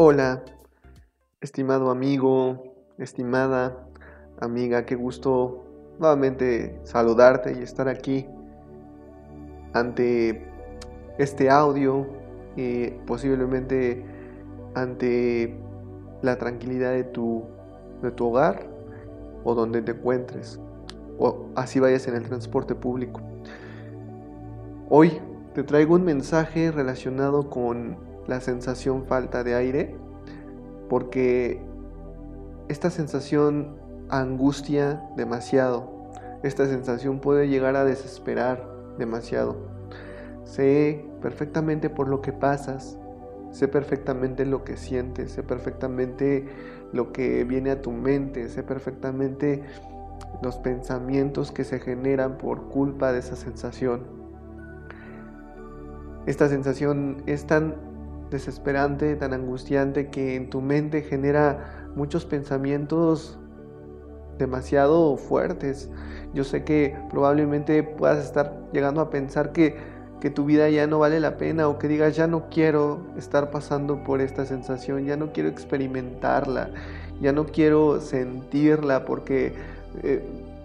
Hola, estimado amigo, estimada amiga, qué gusto nuevamente saludarte y estar aquí ante este audio y posiblemente ante la tranquilidad de tu, de tu hogar o donde te encuentres o así vayas en el transporte público. Hoy te traigo un mensaje relacionado con la sensación falta de aire, porque esta sensación angustia demasiado, esta sensación puede llegar a desesperar demasiado. Sé perfectamente por lo que pasas, sé perfectamente lo que sientes, sé perfectamente lo que viene a tu mente, sé perfectamente los pensamientos que se generan por culpa de esa sensación. Esta sensación es tan desesperante, tan angustiante que en tu mente genera muchos pensamientos demasiado fuertes. Yo sé que probablemente puedas estar llegando a pensar que, que, tu vida ya no vale la pena o que digas ya no quiero estar pasando por esta sensación, ya no quiero experimentarla, ya no quiero sentirla porque eh,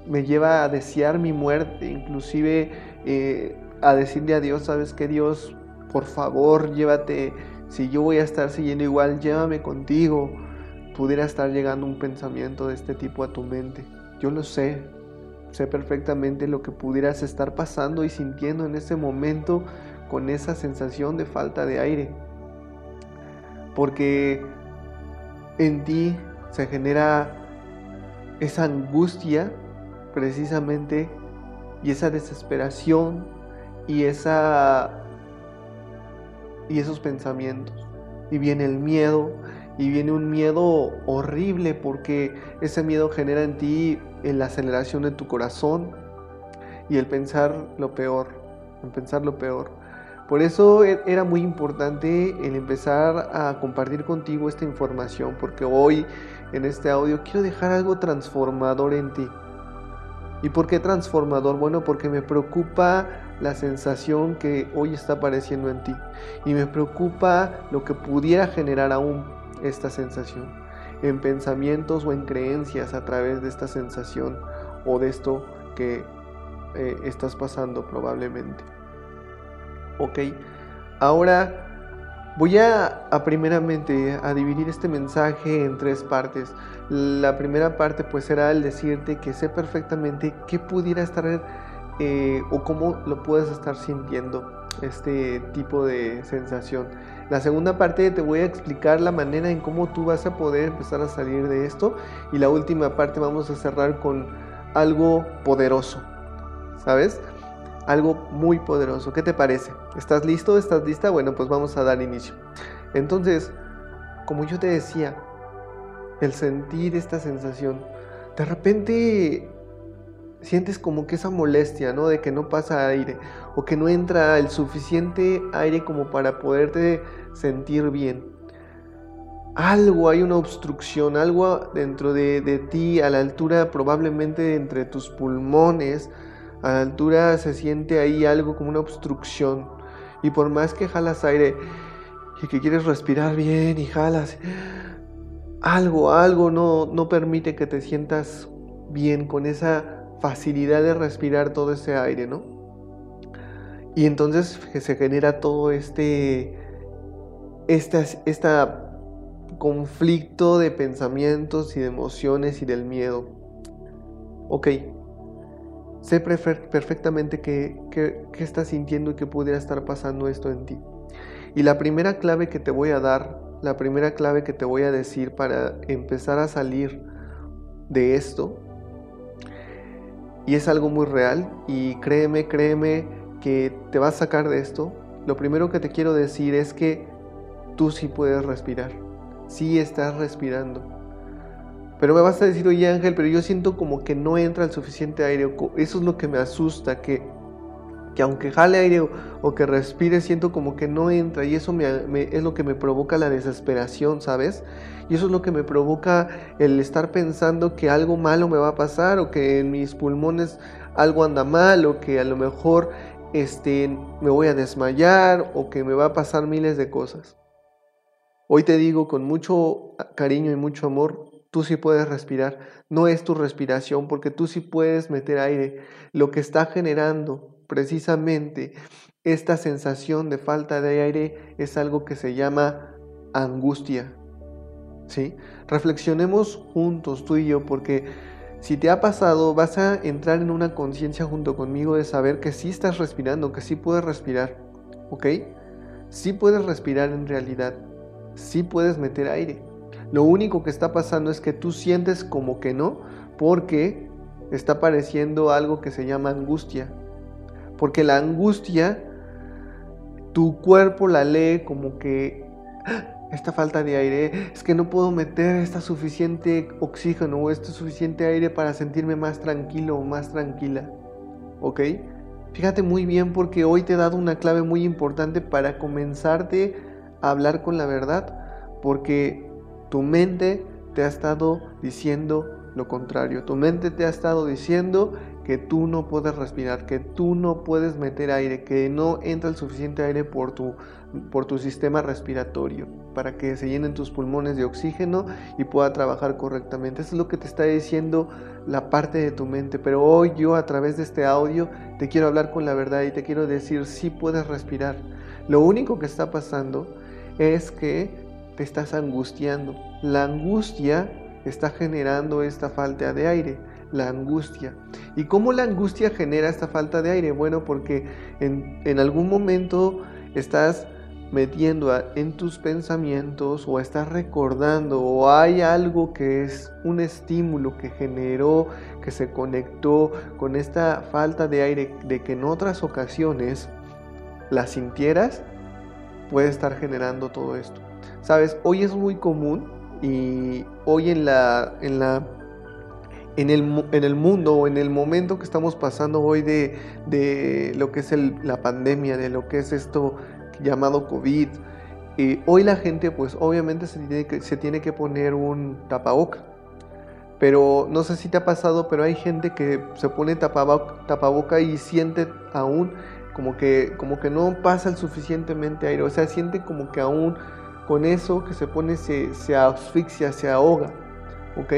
me lleva a desear mi muerte, inclusive eh, a decirle a Dios, sabes que Dios, por favor, llévate si yo voy a estar siguiendo igual, llévame contigo. Pudiera estar llegando un pensamiento de este tipo a tu mente. Yo lo sé. Sé perfectamente lo que pudieras estar pasando y sintiendo en ese momento con esa sensación de falta de aire. Porque en ti se genera esa angustia precisamente y esa desesperación y esa y esos pensamientos. Y viene el miedo, y viene un miedo horrible porque ese miedo genera en ti la aceleración de tu corazón y el pensar lo peor, el pensar lo peor. Por eso e, era muy importante el empezar a compartir contigo esta información, porque hoy en este audio quiero dejar algo transformador en ti. ¿Y por qué transformador? Bueno, porque me preocupa la sensación que hoy está apareciendo en ti. Y me preocupa lo que pudiera generar aún esta sensación. En pensamientos o en creencias a través de esta sensación o de esto que eh, estás pasando probablemente. Ok, ahora Voy a, primeramente a dividir este mensaje en tres partes. La primera parte pues será el decirte que sé perfectamente qué pudiera estar eh, o cómo lo puedes estar sintiendo este tipo de sensación. La segunda parte te voy a explicar la manera en cómo tú vas a poder empezar a salir de esto y la última parte vamos a cerrar con algo poderoso, ¿sabes? algo muy poderoso. ¿Qué te parece? ¿Estás listo? ¿Estás lista? Bueno, pues vamos a dar inicio. Entonces, como yo te decía, el sentir esta sensación, de repente sientes como que esa molestia, ¿no? De que no pasa aire o que no entra el suficiente aire como para poderte sentir bien. Algo, hay una obstrucción, algo dentro de, de ti, a la altura probablemente entre tus pulmones, a la altura se siente ahí algo como una obstrucción. Y por más que jalas aire y que quieres respirar bien y jalas, algo, algo no, no permite que te sientas bien con esa facilidad de respirar todo ese aire, ¿no? Y entonces se genera todo este, este, esta conflicto de pensamientos y de emociones y del miedo. Ok, Sé perfectamente qué que, estás sintiendo y que pudiera estar pasando esto en ti. Y la primera clave que te voy a dar, la primera clave que te voy a decir para empezar a salir de esto, y es algo muy real, y créeme, créeme que te vas a sacar de esto, lo primero que te quiero decir es que tú sí puedes respirar. sí estás respirando. Pero me vas a decir, oye Ángel, pero yo siento como que no entra el suficiente aire. Eso es lo que me asusta, que, que aunque jale aire o, que respire, siento como que no entra. Y eso es lo que me provoca la desesperación, ¿sabes? Y eso es lo que me provoca el estar pensando que algo malo me va a pasar o que en mis pulmones algo anda mal o que a lo mejor este, me voy a desmayar o que me va a pasar miles de cosas. Hoy te digo con mucho cariño y mucho amor, tú sí puedes respirar. No es tu respiración porque tú sí puedes meter aire. Lo que está generando precisamente esta sensación de falta de aire es algo que se llama angustia. ¿Sí? Reflexionemos juntos tú y yo porque si te ha pasado, vas a entrar en una conciencia junto conmigo de saber que sí estás respirando, que sí puedes respirar, ¿ok? Sí puedes respirar en realidad, sí puedes meter aire. Lo único que está pasando es que tú sientes como que no, porque está apareciendo algo que se llama angustia. Porque la angustia, tu cuerpo la lee como que esta falta de aire, es que no puedo meter esta suficiente oxígeno o este suficiente aire para sentirme más tranquilo o más tranquila. ¿Ok? Fíjate muy bien porque hoy te he dado una clave muy importante para comenzarte a hablar con la verdad, porque tu mente te ha estado diciendo lo contrario. Tu mente te ha estado diciendo que tú no puedes respirar, que tú no puedes meter aire, que no entra el suficiente aire por tu, por tu sistema respiratorio para que se llenen tus pulmones de oxígeno y pueda trabajar correctamente. Eso es lo que te está diciendo la parte de tu mente. Pero hoy yo a través de este audio te quiero hablar con la verdad y te quiero decir si puedes respirar. Lo único que está pasando es que te estás angustiando. La angustia está generando esta falta de aire, la angustia. ¿Y cómo la angustia genera esta falta de aire? Bueno, porque en, en algún momento estás metiendo en tus pensamientos o estás recordando o hay algo que es un estímulo que generó, que se conectó con esta falta de aire de que en otras ocasiones la sintieras, puede estar generando todo esto. Sabes, hoy es muy común y hoy en la en la en el, en el mundo o en el momento que estamos pasando hoy de, de lo que es la pandemia, de lo que es esto llamado COVID. Y hoy la gente pues obviamente se tiene que, se tiene que poner un tapaboca. Pero no sé si te ha pasado, pero hay gente que se pone tapaboca, tapaboca y siente aún como que, como que no pasa el suficientemente aire. O sea, siente como que aún con eso que se pone se, se asfixia, se ahoga. ¿Ok?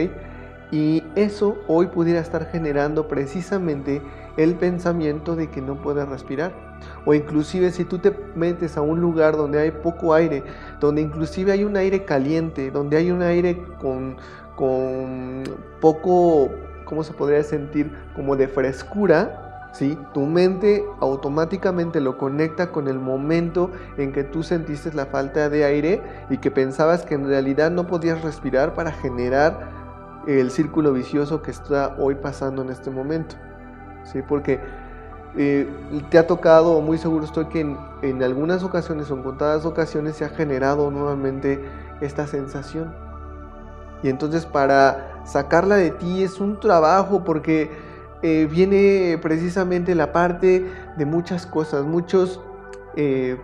Y eso hoy pudiera estar generando precisamente el pensamiento de que no puede respirar. O inclusive si tú te metes a un lugar donde hay poco aire, donde inclusive hay un aire caliente, donde hay un aire con, con poco, ¿cómo se podría sentir? Como de frescura, ¿sí? Tu mente automáticamente lo conecta con el momento en que tú sentiste la falta de aire y que pensabas que en realidad no podías respirar para generar el círculo vicioso que está hoy pasando en este momento. ¿sí? Porque eh, te ha tocado, muy seguro estoy que en, algunas ocasiones o en contadas ocasiones se ha generado nuevamente esta sensación. Y entonces para sacarla de ti es un trabajo porque eh, viene precisamente la parte de muchas cosas, muchos, eh,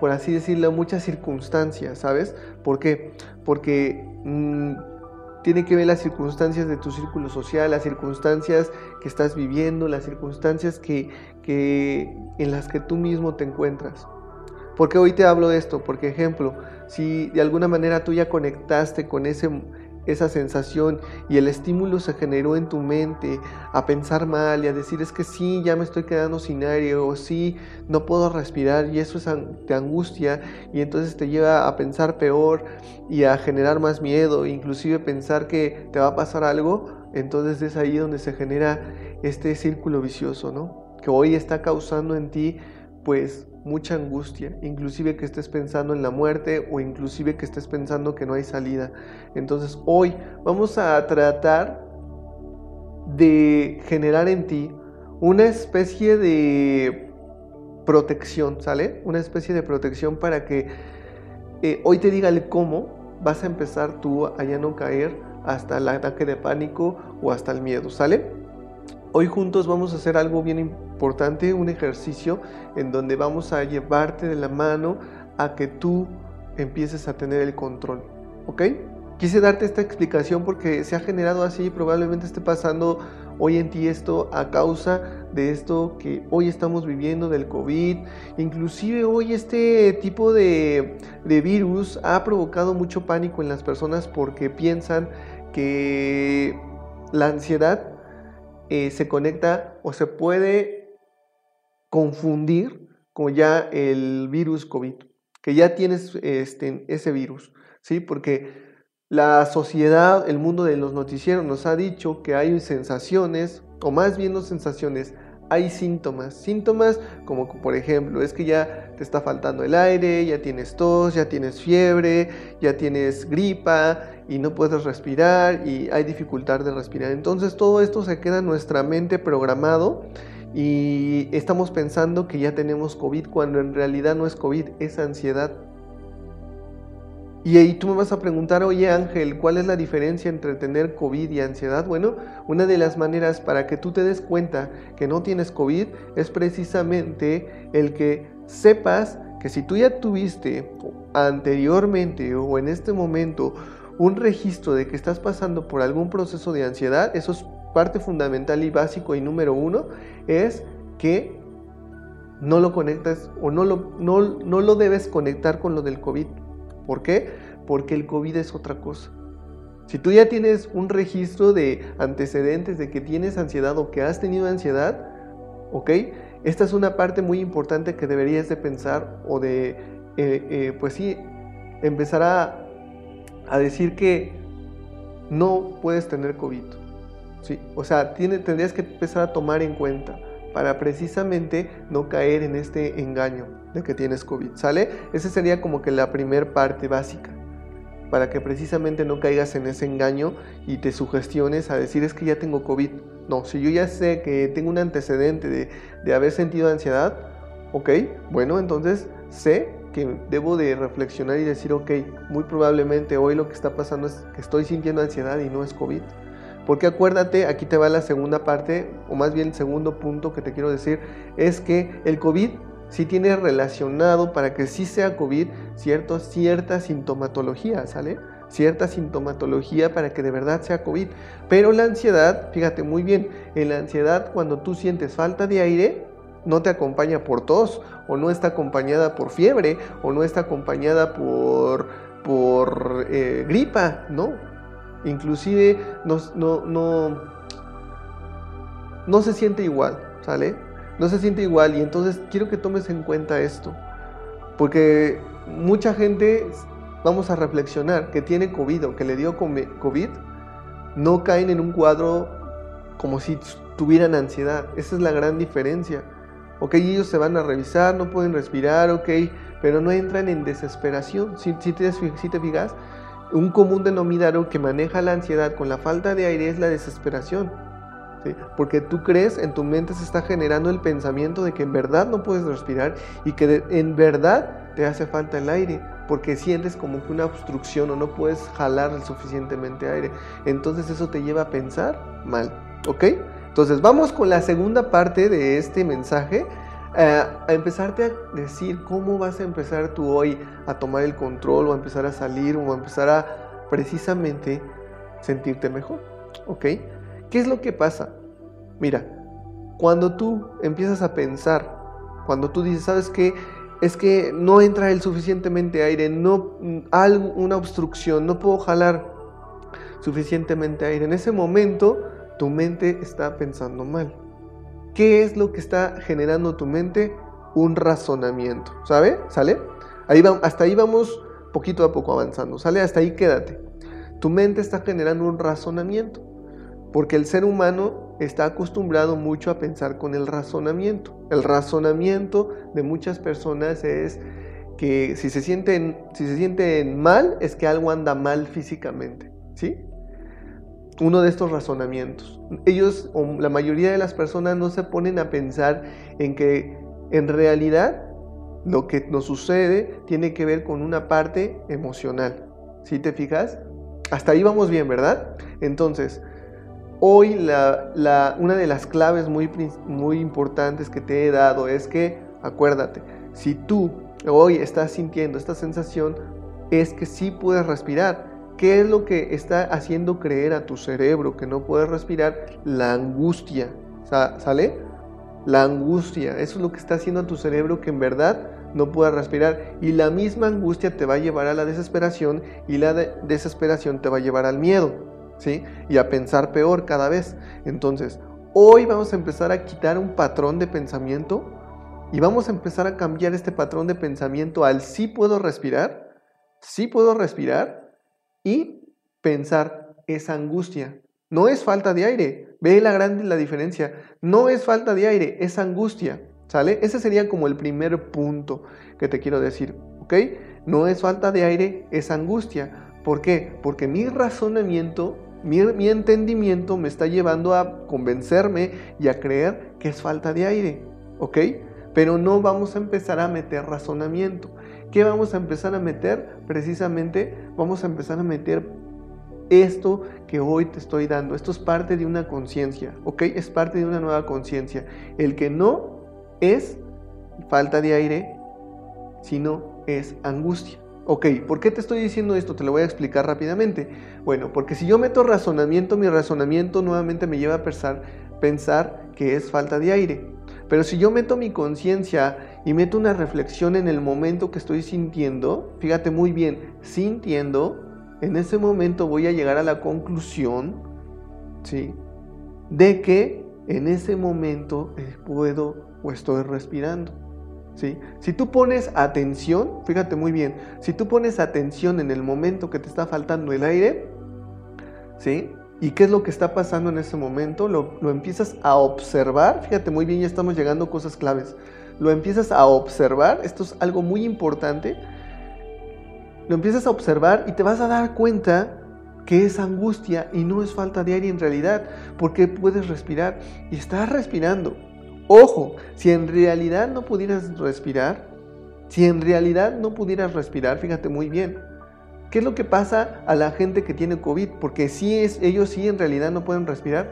por así decirlo, muchas circunstancias, ¿sabes? ¿Por qué? Porque... Mm, tiene que ver las circunstancias de tu círculo social, las circunstancias que estás viviendo, las circunstancias que, en las que tú mismo te encuentras. ¿Por qué hoy te hablo de esto? Porque ejemplo, si de alguna manera tú ya conectaste con ese esa sensación y el estímulo se generó en tu mente a pensar mal y a decir es que sí, ya me estoy quedando sin aire o sí, no puedo respirar y eso es te angustia y entonces te lleva a pensar peor y a generar más miedo, inclusive pensar que te va a pasar algo, entonces es ahí donde se genera este círculo vicioso, ¿no? Que hoy está causando en ti pues mucha angustia, inclusive que estés pensando en la muerte o inclusive que estés pensando que no hay salida. Entonces hoy vamos a tratar de generar en ti una especie de protección, ¿sale? Una especie de protección para que eh, hoy te diga el cómo, vas a empezar tú a ya no caer hasta el ataque de pánico o hasta el miedo, ¿sale? Hoy juntos vamos a hacer algo bien importante, un ejercicio en donde vamos a llevarte de la mano a que tú empieces a tener el control, ¿ok? Quise darte esta explicación porque se ha generado así, probablemente esté pasando hoy en ti esto a causa de esto que hoy estamos viviendo del COVID. Inclusive hoy este tipo de, de virus ha provocado mucho pánico en las personas porque piensan que la ansiedad eh, se conecta o se puede confundir con ya el virus COVID, que ya tienes este, ese virus, ¿sí? Porque la sociedad, el mundo de los noticieros nos ha dicho que hay sensaciones, o más bien no sensaciones, hay síntomas. Síntomas como por ejemplo, es que ya te está faltando el aire, ya tienes tos, ya tienes fiebre, ya tienes gripa y no puedes respirar y hay dificultad de respirar. Entonces todo esto se queda en nuestra mente programado y estamos pensando que ya tenemos COVID cuando en realidad no es COVID, es ansiedad. Y ahí tú me vas a preguntar, oye Ángel, ¿cuál es la diferencia entre tener COVID y ansiedad? Bueno, una de las maneras para que tú te des cuenta que no tienes COVID es precisamente el que sepas que si tú ya tuviste anteriormente o en este momento un registro de que estás pasando por algún proceso de ansiedad, eso es parte fundamental y básico y número uno, es que no lo conectas o no lo, no, no lo debes conectar con lo del COVID. ¿Por qué? Porque el COVID es otra cosa. Si tú ya tienes un registro de antecedentes de que tienes ansiedad o que has tenido ansiedad, ¿ok? Esta es una parte muy importante que deberías de pensar o de, eh, eh, pues sí, empezar a, decir que no puedes tener COVID. ¿sí? O sea, tendrías que empezar a tomar en cuenta para precisamente no caer en este engaño de que tienes COVID, ¿sale? Esa sería como que la primer parte básica, para que precisamente no caigas en ese engaño y te sugestiones a decir es que ya tengo COVID. No, si yo ya sé que tengo un antecedente de, de haber sentido ansiedad, ok, bueno, entonces sé que debo de reflexionar y decir, ok, muy probablemente hoy lo que está pasando es que estoy sintiendo ansiedad y no es COVID. Porque acuérdate, aquí te va la segunda parte, o más bien el segundo punto que te quiero decir, es que el COVID sí tiene relacionado para que sí sea COVID cierto, cierta sintomatología, ¿sale? Cierta sintomatología para que de verdad sea COVID. Pero la ansiedad, fíjate muy bien, en la ansiedad cuando tú sientes falta de aire, no te acompaña por tos, o no está acompañada por fiebre, o no está acompañada por, por eh, gripa, ¿no? Inclusive no, no, no, no se siente igual, ¿sale? No se siente igual y entonces quiero que tomes en cuenta esto, porque mucha gente, vamos a reflexionar, que tiene COVID que le dio COVID, no caen en un cuadro como si tuvieran ansiedad, esa es la gran diferencia. Ok, ellos se van a revisar, no pueden respirar, ok, pero no entran en desesperación. Si, si, te, si te fijas, un común denominador que maneja la ansiedad con la falta de aire es la desesperación. Porque tú crees, en tu mente se está generando el pensamiento de que en verdad no puedes respirar y que en verdad te hace falta el aire, porque sientes como que una obstrucción o no puedes jalar suficientemente aire. Entonces eso te lleva a pensar mal, ¿ok? Entonces vamos con la segunda parte de este mensaje. Eh, a empezarte a decir cómo vas a empezar tú hoy a tomar el control o a empezar a salir o a empezar a precisamente sentirte mejor. ¿Ok? ¿Qué es lo que pasa? Mira, cuando tú empiezas a pensar, cuando tú dices, ¿sabes qué? Es que no entra el suficientemente aire, no hay una obstrucción, no puedo jalar suficientemente aire. En ese momento tu mente está pensando mal. ¿Qué es lo que está generando tu mente? Un razonamiento, ¿sabe? ¿Sale? Ahí va, hasta ahí vamos poquito a poco avanzando, ¿sale? Hasta ahí quédate. Tu mente está generando un razonamiento. Porque el ser humano está acostumbrado mucho a pensar con el razonamiento. El razonamiento de muchas personas es que si se sienten, si se sienten mal es que algo anda mal físicamente. ¿Sí? Uno de estos razonamientos. Ellos, o la mayoría de las personas, no se ponen a pensar en que en realidad lo que nos sucede tiene que ver con una parte emocional. ¿Sí te fijas? Hasta ahí vamos bien, ¿verdad? Entonces, hoy la, una de las claves muy, muy importantes que te he dado es que, acuérdate, si tú hoy estás sintiendo esta sensación, es que sí puedes respirar. ¿Qué es lo que está haciendo creer a tu cerebro que no puedes respirar? La angustia. ¿Sale? La angustia. Eso es lo que está haciendo a tu cerebro que en verdad no pueda respirar. Y la misma angustia te va a llevar a la desesperación y la desesperación te va a llevar al miedo. ¿Sí? Y a pensar peor cada vez. Entonces, hoy vamos a empezar a quitar un patrón de pensamiento y vamos a empezar a cambiar este patrón de pensamiento al sí puedo respirar, sí puedo respirar y pensar esa angustia. No es falta de aire, ve la grande la diferencia. No es falta de aire, es angustia. ¿Sale? Ese sería como el primer punto que te quiero decir, ¿ok? No es falta de aire, es angustia. ¿Por qué? Porque mi razonamiento, mi, mi entendimiento me está llevando a convencerme y a creer que es falta de aire, ¿ok? Pero no vamos a empezar a meter razonamiento. ¿Qué vamos a empezar a meter? Precisamente vamos a empezar a meter esto que hoy te estoy dando. Esto es parte de una conciencia, ¿ok? Es parte de una nueva conciencia. El que no es falta de aire, sino es angustia. Ok, ¿por qué te estoy diciendo esto? Te lo voy a explicar rápidamente. Bueno, porque si yo meto razonamiento, mi razonamiento nuevamente me lleva a pensar, que es falta de aire. Pero si yo meto mi conciencia y meto una reflexión en el momento que estoy sintiendo, fíjate muy bien, sintiendo, en ese momento voy a llegar a la conclusión, ¿sí? De que en ese momento puedo o estoy respirando. Si tú pones atención, fíjate muy bien, si tú pones atención en el momento que te está faltando el aire, ¿sí? ¿Y qué es lo que está pasando en ese momento? Lo, empiezas a observar. Fíjate muy bien, ya estamos llegando a cosas claves. Lo empiezas a observar. Esto es algo muy importante. Lo empiezas a observar y te vas a dar cuenta que es angustia y no es falta de aire en realidad, porque puedes respirar y estás respirando. Ojo, si en realidad no pudieras respirar, si en realidad no pudieras respirar, fíjate muy bien, ¿Qué es lo que pasa a la gente que tiene COVID? Porque si es, ellos sí en realidad no pueden respirar.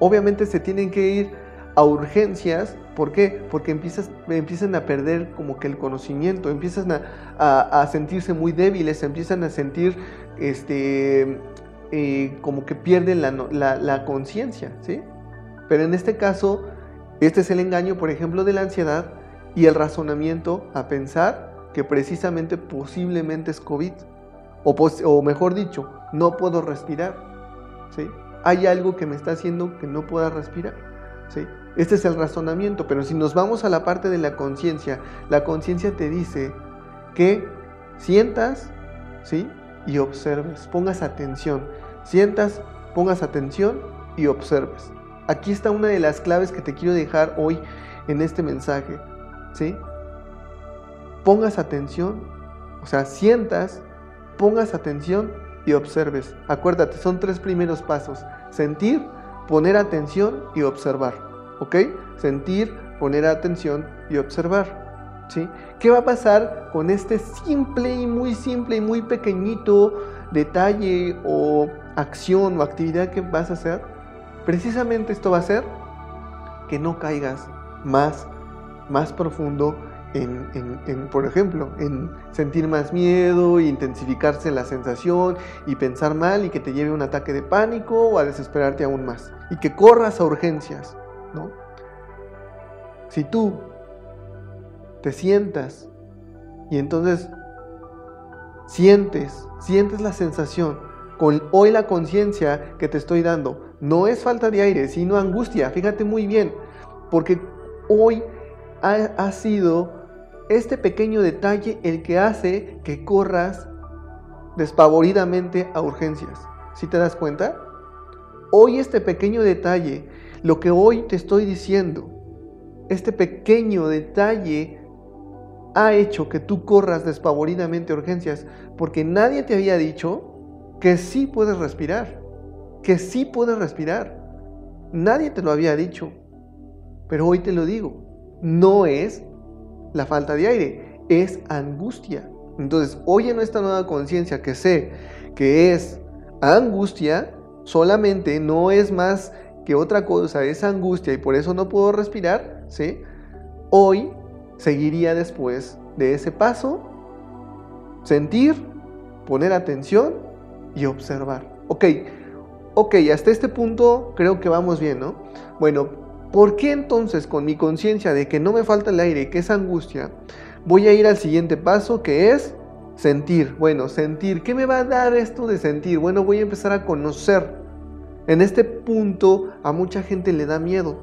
Obviamente se tienen que ir a urgencias. ¿Por qué? Porque empiezas, empiezan a perder como que el conocimiento, empiezan a, sentirse muy débiles, empiezan a sentir este, eh, como que pierden la, la conciencia. ¿sí? Pero en este caso, este es el engaño, por ejemplo, de la ansiedad y el razonamiento a pensar que precisamente posiblemente es COVID o, mejor dicho, no puedo respirar. ¿sí? Hay algo que me está haciendo que no pueda respirar. ¿sí? Este es el razonamiento, pero si nos vamos a la parte de la conciencia, la conciencia te dice que sientas ¿sí? y observes, pongas atención. Sientas, pongas atención y observes. Aquí está una de las claves que te quiero dejar hoy en este mensaje. ¿sí? Pongas atención, o sea, sientas pongas atención y observes. Acuérdate, son tres primeros pasos. Sentir, poner atención y observar. ¿Ok? Sentir, poner atención y observar. ¿Sí? ¿Qué va a pasar con este simple y muy simple y muy pequeñito detalle o acción o actividad que vas a hacer? Precisamente esto va a hacer que no caigas más, más profundo en, por ejemplo, en sentir más miedo, intensificarse la sensación y pensar mal y que te lleve a un ataque de pánico o a desesperarte aún más y que corras a urgencias, ¿no? Si tú te sientas y entonces sientes, sientes la sensación con hoy la conciencia que te estoy dando, no es falta de aire, sino angustia, fíjate muy bien, porque hoy ha, sido este pequeño detalle el que hace que corras despavoridamente a urgencias. ¿Sí te das cuenta? Hoy este pequeño detalle, lo que hoy te estoy diciendo, este pequeño detalle ha hecho que tú corras despavoridamente a urgencias porque nadie te había dicho que sí puedes respirar, que sí puedes respirar. Nadie te lo había dicho, pero hoy te lo digo. No es la falta de aire, es angustia. Entonces, hoy en esta nueva conciencia que sé que es angustia, solamente no es más que otra cosa, es angustia y por eso no puedo respirar, ¿sí? Hoy seguiría después de ese paso, sentir, poner atención y observar. Ok, ok, hasta este punto creo que vamos bien, ¿no? Bueno, ¿por qué entonces con mi conciencia de que no me falta el aire y que es angustia, voy a ir al siguiente paso que es sentir? Bueno, sentir, ¿qué me va a dar esto de sentir? Bueno, voy a empezar a conocer. En este punto a mucha gente le da miedo.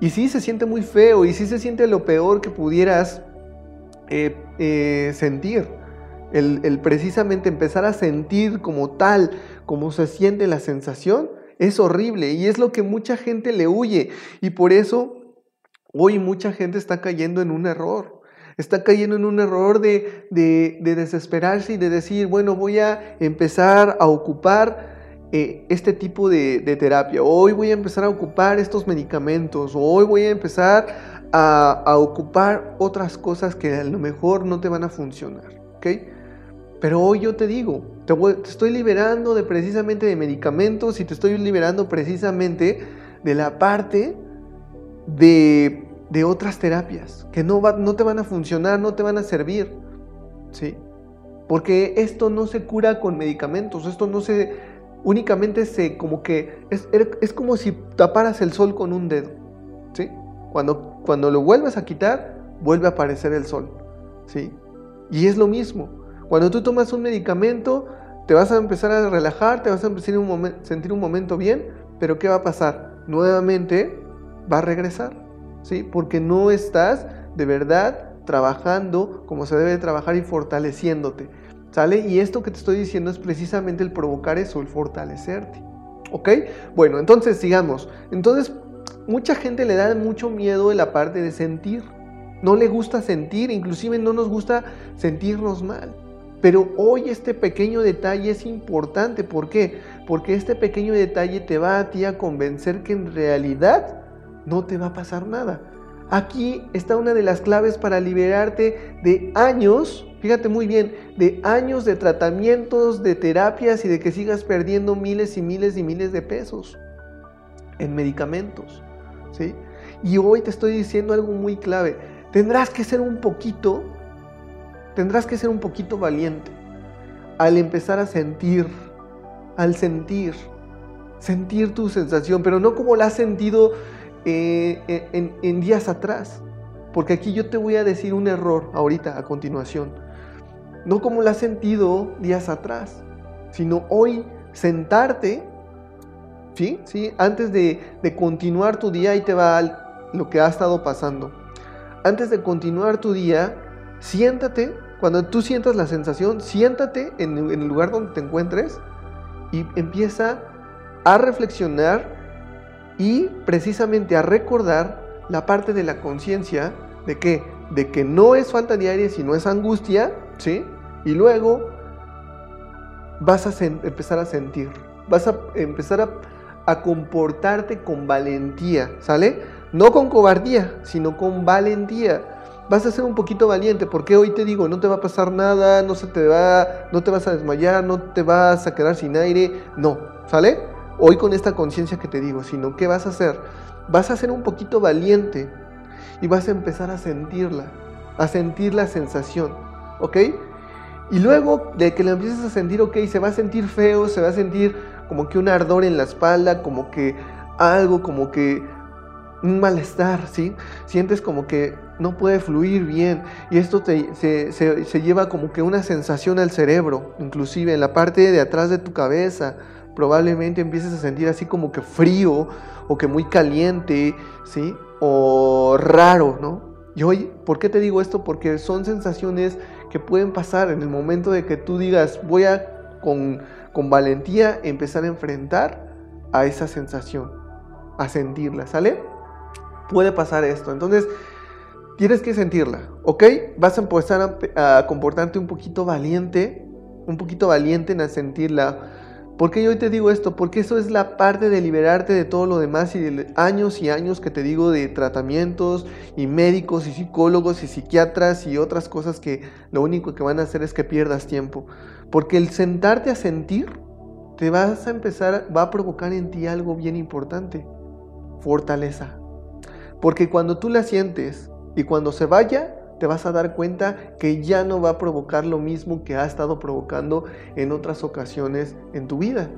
Y sí se siente muy feo y sí se siente lo peor que pudieras eh, eh, sentir. El, precisamente empezar a sentir como tal, como se siente la sensación, es horrible y es lo que mucha gente le huye. Y por eso hoy mucha gente está cayendo en un error. Está cayendo en un error de, desesperarse y de decir, bueno, voy a empezar a ocupar eh, este tipo de, terapia. Hoy voy a empezar a ocupar estos medicamentos. Hoy voy a empezar a, a ocupar otras cosas que a lo mejor no te van a funcionar. ¿ok?, pero hoy yo te digo, te, estoy liberando de precisamente de medicamentos y te estoy liberando precisamente de la parte de, otras terapias que no, no te van a funcionar, no te van a servir. ¿Sí? Porque esto no se cura con medicamentos, esto no se únicamente se como que es, es como si taparas el sol con un dedo. ¿Sí? Cuando, cuando lo vuelves a quitar, vuelve a aparecer el sol. ¿Sí? Y es lo mismo. Cuando tú tomas un medicamento, te vas a empezar a relajar, te vas a empezar a sentir un momento bien, pero ¿qué va a pasar? Nuevamente va a regresar, ¿sí? Porque no estás de verdad trabajando como se debe trabajar y fortaleciéndote, ¿sale? Y esto que te estoy diciendo es precisamente el provocar eso, el fortalecerte, ¿ok? Bueno, entonces sigamos. Entonces, mucha gente le da mucho miedo en la parte de sentir. No le gusta sentir, inclusive no nos gusta sentirnos mal. Pero hoy este pequeño detalle es importante. ¿Por qué? Porque este pequeño detalle te va a ti a convencer que en realidad no te va a pasar nada. Aquí está una de las claves para liberarte de años, fíjate muy bien, de años de tratamientos, de terapias y de que sigas perdiendo miles y miles y miles de pesos en medicamentos. ¿sí? Y hoy te estoy diciendo algo muy clave. Tendrás que ser un poquito tendrás que ser un poquito valiente al empezar a sentir, al sentir, sentir tu sensación, pero no como la has sentido eh, en, días atrás, porque aquí yo te voy a decir un error ahorita a continuación, no como la has sentido días atrás, sino hoy sentarte, ¿sí? ¿Sí? Antes de, de continuar tu día, ahí te va lo que ha estado pasando. Antes de continuar tu día, siéntate, cuando tú sientas la sensación, siéntate en, el lugar donde te encuentres y empieza a reflexionar y precisamente a recordar la parte de la conciencia de que, de que no es falta aire, sino es angustia, ¿sí? Y luego vas a empezar a sentir, vas a empezar a comportarte con valentía, ¿sale? No con cobardía, sino con valentía vas a ser un poquito valiente, porque hoy te digo, no te va a pasar nada, no se te va, no te vas a desmayar, no te vas a quedar sin aire, no, ¿sale? Hoy con esta conciencia que te digo, sino ¿qué vas a hacer? Vas a ser un poquito valiente y vas a empezar a sentirla, a sentir la sensación, ¿ok? Y luego de que la empieces a sentir, ok, se va a sentir feo, se va a sentir como que un ardor en la espalda, como que algo, como que un malestar, ¿sí? Sientes como que no puede fluir bien y esto te, se, lleva como que una sensación al cerebro, inclusive en la parte de atrás de tu cabeza, probablemente empieces a sentir así como que frío o que muy caliente, ¿sí? O raro, ¿no? Y hoy, ¿por qué te digo esto? Porque son sensaciones que pueden pasar en el momento de que tú digas, voy a con, con valentía empezar a enfrentar a esa sensación, a sentirla, ¿sale? Puede pasar esto. Entonces, Tienes que sentirla, ¿ok? Vas a empezar a, comportarte un poquito valiente, un poquito valiente en sentirla. ¿Por qué yo te digo esto? Porque eso es la parte de liberarte de todo lo demás y de años y años que te digo de tratamientos y médicos y psicólogos y psiquiatras y otras cosas que lo único que van a hacer es que pierdas tiempo. Porque el sentarte a sentir te vas a empezar, va a provocar en ti algo bien importante, fortaleza. Porque cuando tú la sientes y cuando se vaya, te vas a dar cuenta que ya no va a provocar lo mismo que ha estado provocando en otras ocasiones en tu vida.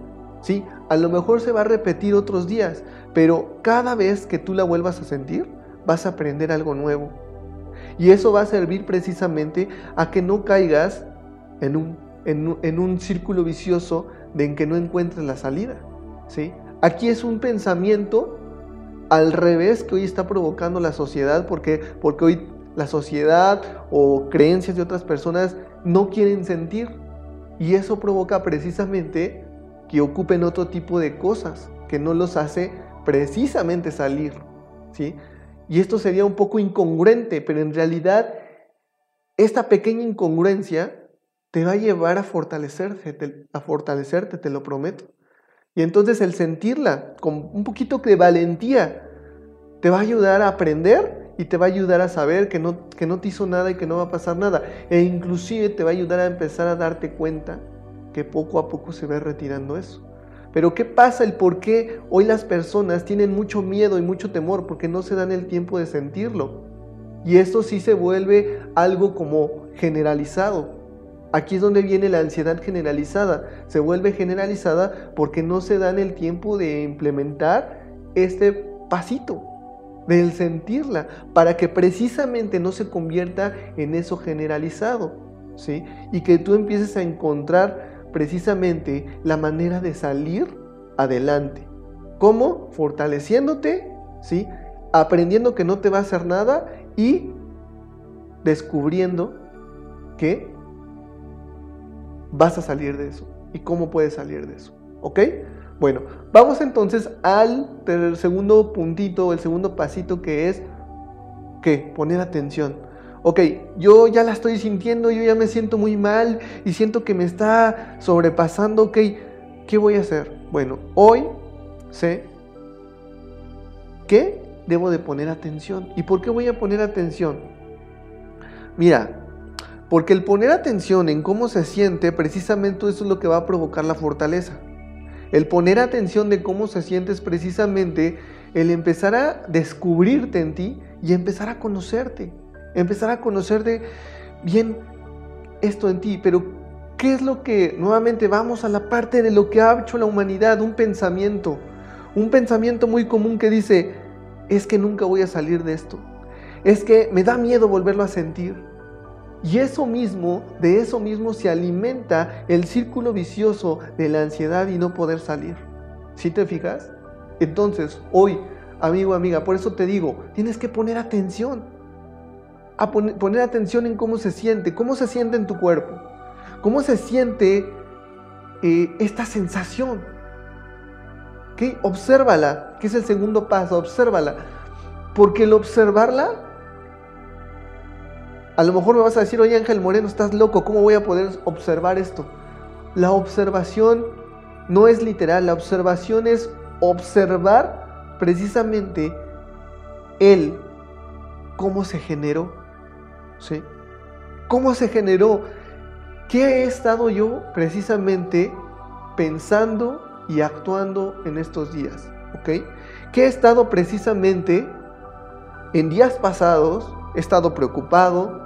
Sí, a lo mejor se va a repetir otros días, pero cada vez que tú la vuelvas a sentir, vas a aprender algo nuevo. Y eso va a servir precisamente a que no caigas en un, en, un círculo vicioso de en que no encuentres la salida. ¿sí? Aquí es un pensamiento al revés que hoy está provocando la sociedad, porque, porque hoy la sociedad o creencias de otras personas no quieren sentir. Y eso provoca precisamente que ocupen otro tipo de cosas que no los hace precisamente salir. ¿sí? Y esto sería un poco incongruente, pero en realidad esta pequeña incongruencia te va a llevar a fortalecerte, a fortalecerte, te lo prometo. Y entonces el sentirla con un poquito de valentía te va a ayudar a aprender y te va a ayudar a saber que no, que no te hizo nada y que no va a pasar nada. E inclusive te va a ayudar a empezar a darte cuenta que poco a poco se va retirando eso. Pero ¿qué pasa? El por qué hoy las personas tienen mucho miedo y mucho temor porque no se dan el tiempo de sentirlo. Y esto sí se vuelve algo como generalizado. Aquí es donde viene la ansiedad generalizada. Se vuelve generalizada porque no se dan el tiempo de implementar este pasito del sentirla, para que precisamente no se convierta en eso generalizado, ¿sí? Y que tú empieces a encontrar precisamente la manera de salir adelante. ¿Cómo? Fortaleciéndote, ¿sí? Aprendiendo que no te va a hacer nada y descubriendo que vas a salir de eso y cómo puedes salir de eso. ¿Ok? Bueno, vamos entonces al segundo puntito, el segundo pasito que es, ¿qué? Poner atención. Ok, yo ya la estoy sintiendo, yo ya me siento muy mal y siento que me está sobrepasando, ok, ¿qué voy a hacer? Bueno, hoy sé que debo de poner atención. ¿Y por qué voy a poner atención? Mira, porque el poner atención en cómo se siente, precisamente eso es lo que va a provocar la fortaleza. El poner atención de cómo se sientes precisamente el empezar a descubrirte en ti y empezar a conocerte. Empezar a conocerte bien esto en ti. Pero, ¿qué es lo que nuevamente vamos a la parte de lo que ha hecho la humanidad? Un pensamiento. Un pensamiento muy común que dice, es que nunca voy a salir de esto. Es que me da miedo volverlo a sentir. Y eso mismo, de eso mismo se alimenta el círculo vicioso de la ansiedad y no poder salir. ¿Sí te fijas? Entonces, hoy, amigo, amiga, por eso te digo, tienes que poner atención. A poner, atención en cómo se siente, cómo se siente en tu cuerpo, cómo se siente eh, esta sensación. ¿Qué? Obsérvala, que es el segundo paso, obsérvala. Porque el observarla a lo mejor me vas a decir, oye Ángel Moreno, estás loco, ¿cómo voy a poder observar esto? La observación no es literal, la observación es observar precisamente el cómo se generó, ¿sí? ¿Cómo se generó? ¿Qué he estado yo precisamente pensando y actuando en estos días? ¿Ok? ¿Qué he estado precisamente en días pasados? He estado preocupado,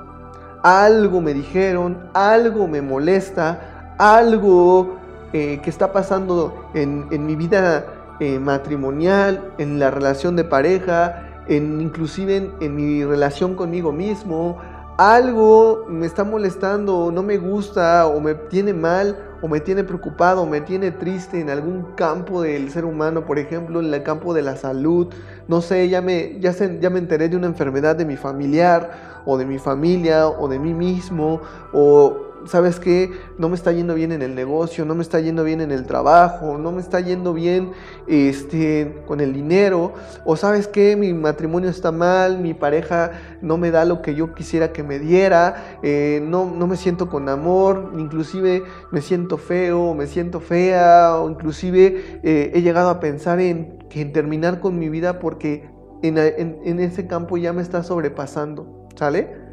algo me dijeron, algo me molesta, algo eh, que está pasando en, mi vida eh, matrimonial, en la relación de pareja, en, inclusive en, mi relación conmigo mismo, algo me está molestando, no me gusta, o me tiene mal, o me tiene preocupado, o me tiene triste en algún campo del ser humano, por ejemplo, en el campo de la salud, no sé, ya me, ya, ya me enteré de una enfermedad de mi familiar, o de mi familia, o de mí mismo, o ¿sabes qué? No me está yendo bien en el negocio, no me está yendo bien en el trabajo, no me está yendo bien este, con el dinero, o ¿sabes qué? Mi matrimonio está mal, mi pareja no me da lo que yo quisiera que me diera, eh, no, no me siento con amor, inclusive me siento feo, me siento fea, o inclusive eh, he llegado a pensar en, en terminar con mi vida porque en, en ese campo ya me está sobrepasando, ¿sale?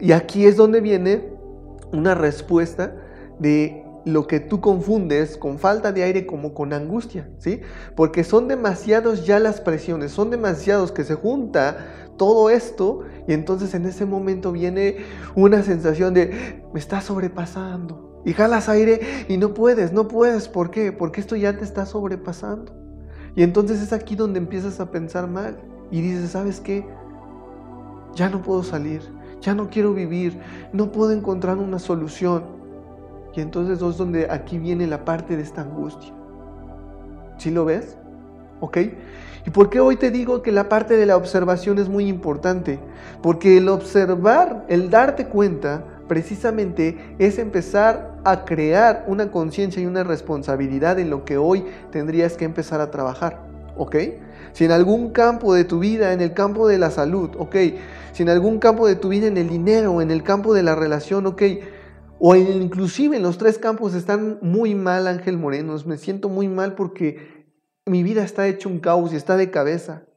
Y aquí es donde viene una respuesta de lo que tú confundes con falta de aire como con angustia, ¿sí? Porque son demasiados ya las presiones, son demasiados que se junta todo esto y entonces en ese momento viene una sensación de me está sobrepasando y jalas aire y no puedes, no puedes, ¿por qué? Porque esto ya te está sobrepasando. Y entonces es aquí donde empiezas a pensar mal y dices, ¿sabes qué? Ya no puedo salir, ya no quiero vivir, no puedo encontrar una solución. Y entonces es donde aquí viene la parte de esta angustia. ¿Sí lo ves? ¿Ok? ¿Y por qué hoy te digo que la parte de la observación es muy importante? Porque el observar, el darte cuenta, precisamente es empezar a crear una conciencia y una responsabilidad en lo que hoy tendrías que empezar a trabajar. ¿Ok? Si en algún campo de tu vida, en el campo de la salud, ok, si en algún campo de tu vida, en el dinero, en el campo de la relación, ok, o inclusive en los tres campos están muy mal, Ángel Morenos, me siento muy mal porque mi vida está hecho un caos y está de cabeza,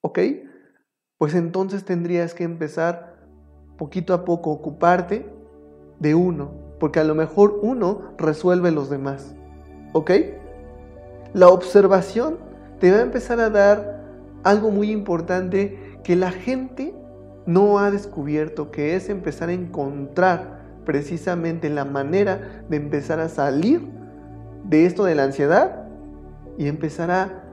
ok, pues entonces tendrías que empezar poquito a poco, ocuparte de uno, porque a lo mejor uno resuelve los demás, ¿ok? La observación te va a empezar a dar algo muy importante que la gente no ha descubierto, que es empezar a encontrar precisamente la manera de empezar a salir de esto de la ansiedad y empezar a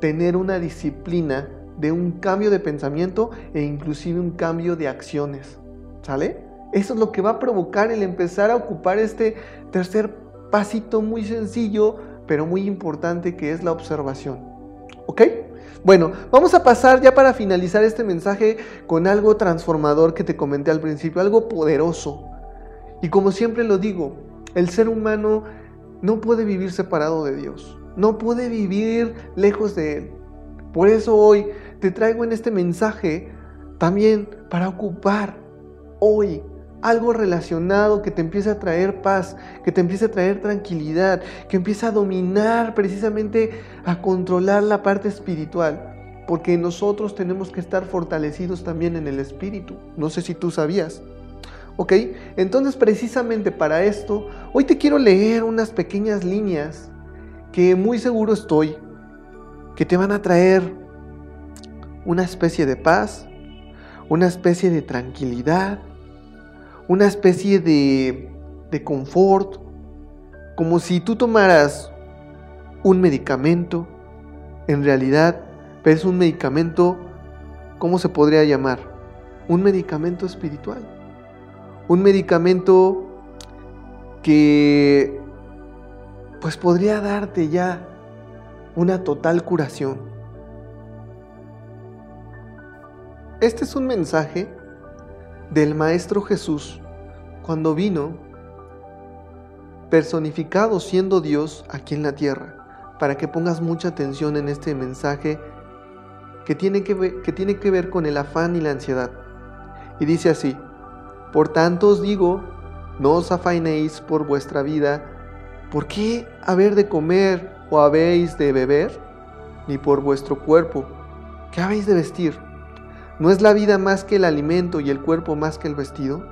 tener una disciplina de un cambio de pensamiento e inclusive un cambio de acciones. ¿Sale? Eso es lo que va a provocar el empezar a ocupar este tercer pasito muy sencillo, pero muy importante que es la observación. ¿Ok? Bueno, vamos a pasar ya para finalizar este mensaje con algo transformador que te comenté al principio, algo poderoso. Y como siempre lo digo, el ser humano no puede vivir separado de Dios, no puede vivir lejos de Él. Por eso hoy te traigo en este mensaje también para ocupar hoy algo relacionado que te empiece a traer paz, que te empiece a traer tranquilidad, que empiece a dominar precisamente, a controlar la parte espiritual. Porque nosotros tenemos que estar fortalecidos también en el espíritu. No sé si tú sabías. ¿Ok? Entonces precisamente para esto, hoy te quiero leer unas pequeñas líneas que muy seguro estoy que te van a traer una especie de paz, una especie de tranquilidad, una especie de, de confort, como si tú tomaras un medicamento, en realidad, pero es un medicamento, ¿cómo se podría llamar? Un medicamento espiritual. Un medicamento que pues podría darte ya una total curación. Este es un mensaje del Maestro Jesús cuando vino personificado siendo Dios aquí en la tierra, para que pongas mucha atención en este mensaje que tiene que ver, que tiene que ver con el afán y la ansiedad. Y dice así, por tanto os digo, no os afainéis por vuestra vida, ¿por qué haber de comer o habéis de beber? Ni por vuestro cuerpo, ¿qué habéis de vestir? ¿No es la vida más que el alimento y el cuerpo más que el vestido?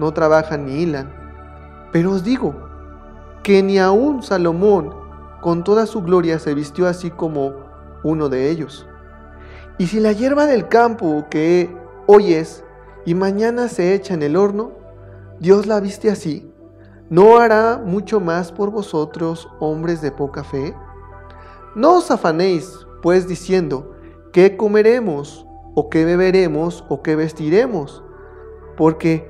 no trabajan ni hilan. Pero os digo que ni aun Salomón con toda su gloria se vistió así como uno de ellos. Y si la hierba del campo que hoy es y mañana se echa en el horno, Dios la viste así, ¿no hará mucho más por vosotros, hombres de poca fe? No os afanéis, pues, diciendo, ¿qué comeremos? ¿O qué beberemos? ¿O qué vestiremos? Porque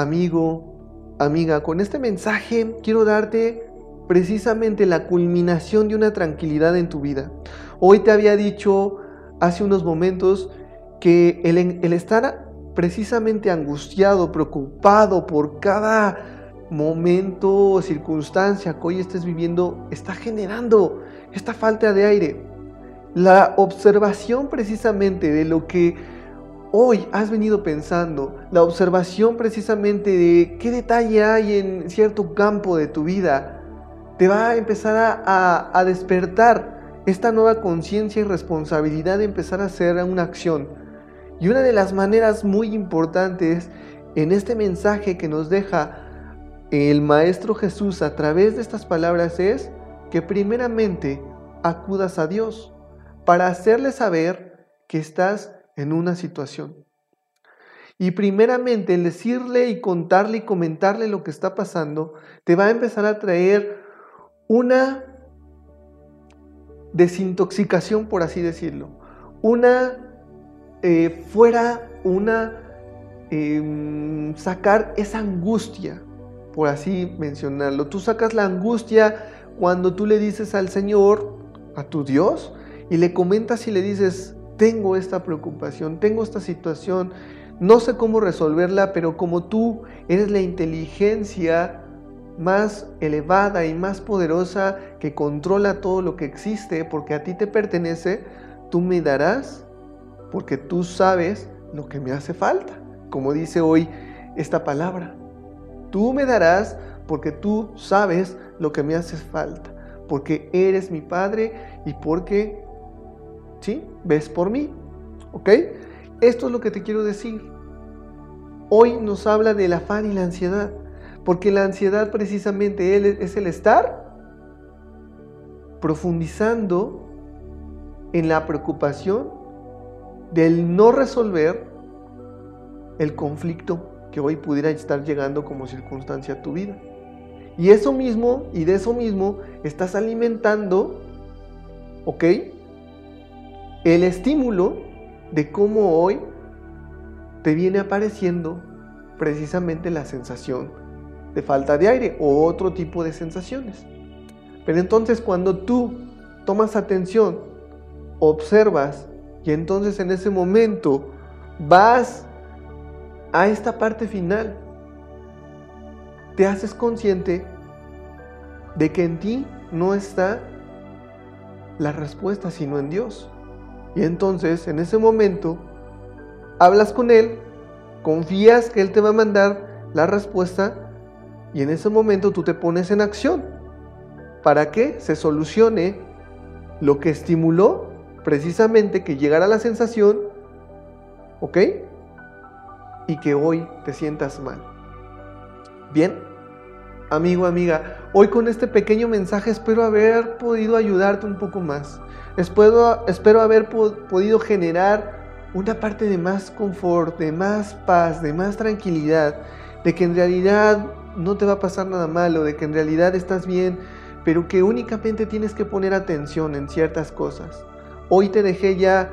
amigo, amiga, con este mensaje quiero darte precisamente la culminación de una tranquilidad en tu vida. Hoy te había dicho hace unos momentos que el, el estar precisamente angustiado, preocupado por cada momento o circunstancia que hoy estés viviendo, está generando esta falta de aire. La observación precisamente de lo que hoy has venido pensando, la observación precisamente de qué detalle hay en cierto campo de tu vida, te va a empezar a, despertar esta nueva conciencia y responsabilidad de empezar a hacer una acción. Y una de las maneras muy importantes en este mensaje que nos deja el Maestro Jesús a través de estas palabras es que primeramente acudas a Dios para hacerle saber que estás en una situación. Y primeramente el decirle y contarle y comentarle lo que está pasando te va a empezar a traer una desintoxicación, por así decirlo. Una eh, fuera, una em, sacar esa angustia, por así mencionarlo. Tú sacas la angustia cuando tú le dices al Señor, a tu Dios, y le comentas y le dices, tengo esta preocupación, tengo esta situación, no sé cómo resolverla, pero como tú eres la inteligencia más elevada y más poderosa que controla todo lo que existe, porque a ti te pertenece, tú me darás, porque tú sabes lo que me hace falta, como dice hoy esta palabra. Tú me darás porque tú sabes lo que me hace falta, porque eres mi Padre y porque, ¿sí? Ves por mí, ¿ok? Esto es lo que te quiero decir. Hoy nos habla del afán y la ansiedad, porque la ansiedad precisamente es el estar profundizando en la preocupación del no resolver el conflicto que hoy pudiera estar llegando como circunstancia a tu vida. Y eso mismo, y de eso mismo, estás alimentando, ¿ok? El estímulo de cómo hoy te viene apareciendo precisamente la sensación de falta de aire o otro tipo de sensaciones. Pero entonces cuando tú tomas atención, observas y entonces en ese momento vas a esta parte final, te haces consciente de que en ti no está la respuesta, sino en Dios. Y entonces, en ese momento, hablas con Él, confías que Él te va a mandar la respuesta y en ese momento tú te pones en acción para que se solucione lo que estimuló precisamente que llegara la sensación, ¿ok? y que hoy te sientas mal. Bien, amigo, amiga, hoy con este pequeño mensaje espero haber podido ayudarte un poco más. Espero, espero haber podido generar una parte de más confort, de más paz, de más tranquilidad, de que en realidad no te va a pasar nada malo, de que en realidad estás bien, pero que únicamente tienes que poner atención en ciertas cosas. Hoy te dejé ya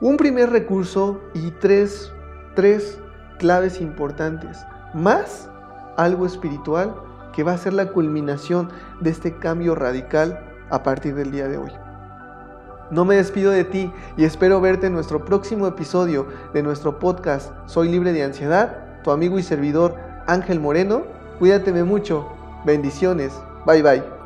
un primer recurso y tres tres claves importantes, más algo espiritual que va a ser la culminación de este cambio radical a partir del día de hoy. No me despido de ti y espero verte en nuestro próximo episodio de nuestro podcast Soy libre de ansiedad, tu amigo y servidor Ángel Moreno. Cuídateme mucho. Bendiciones. Bye bye.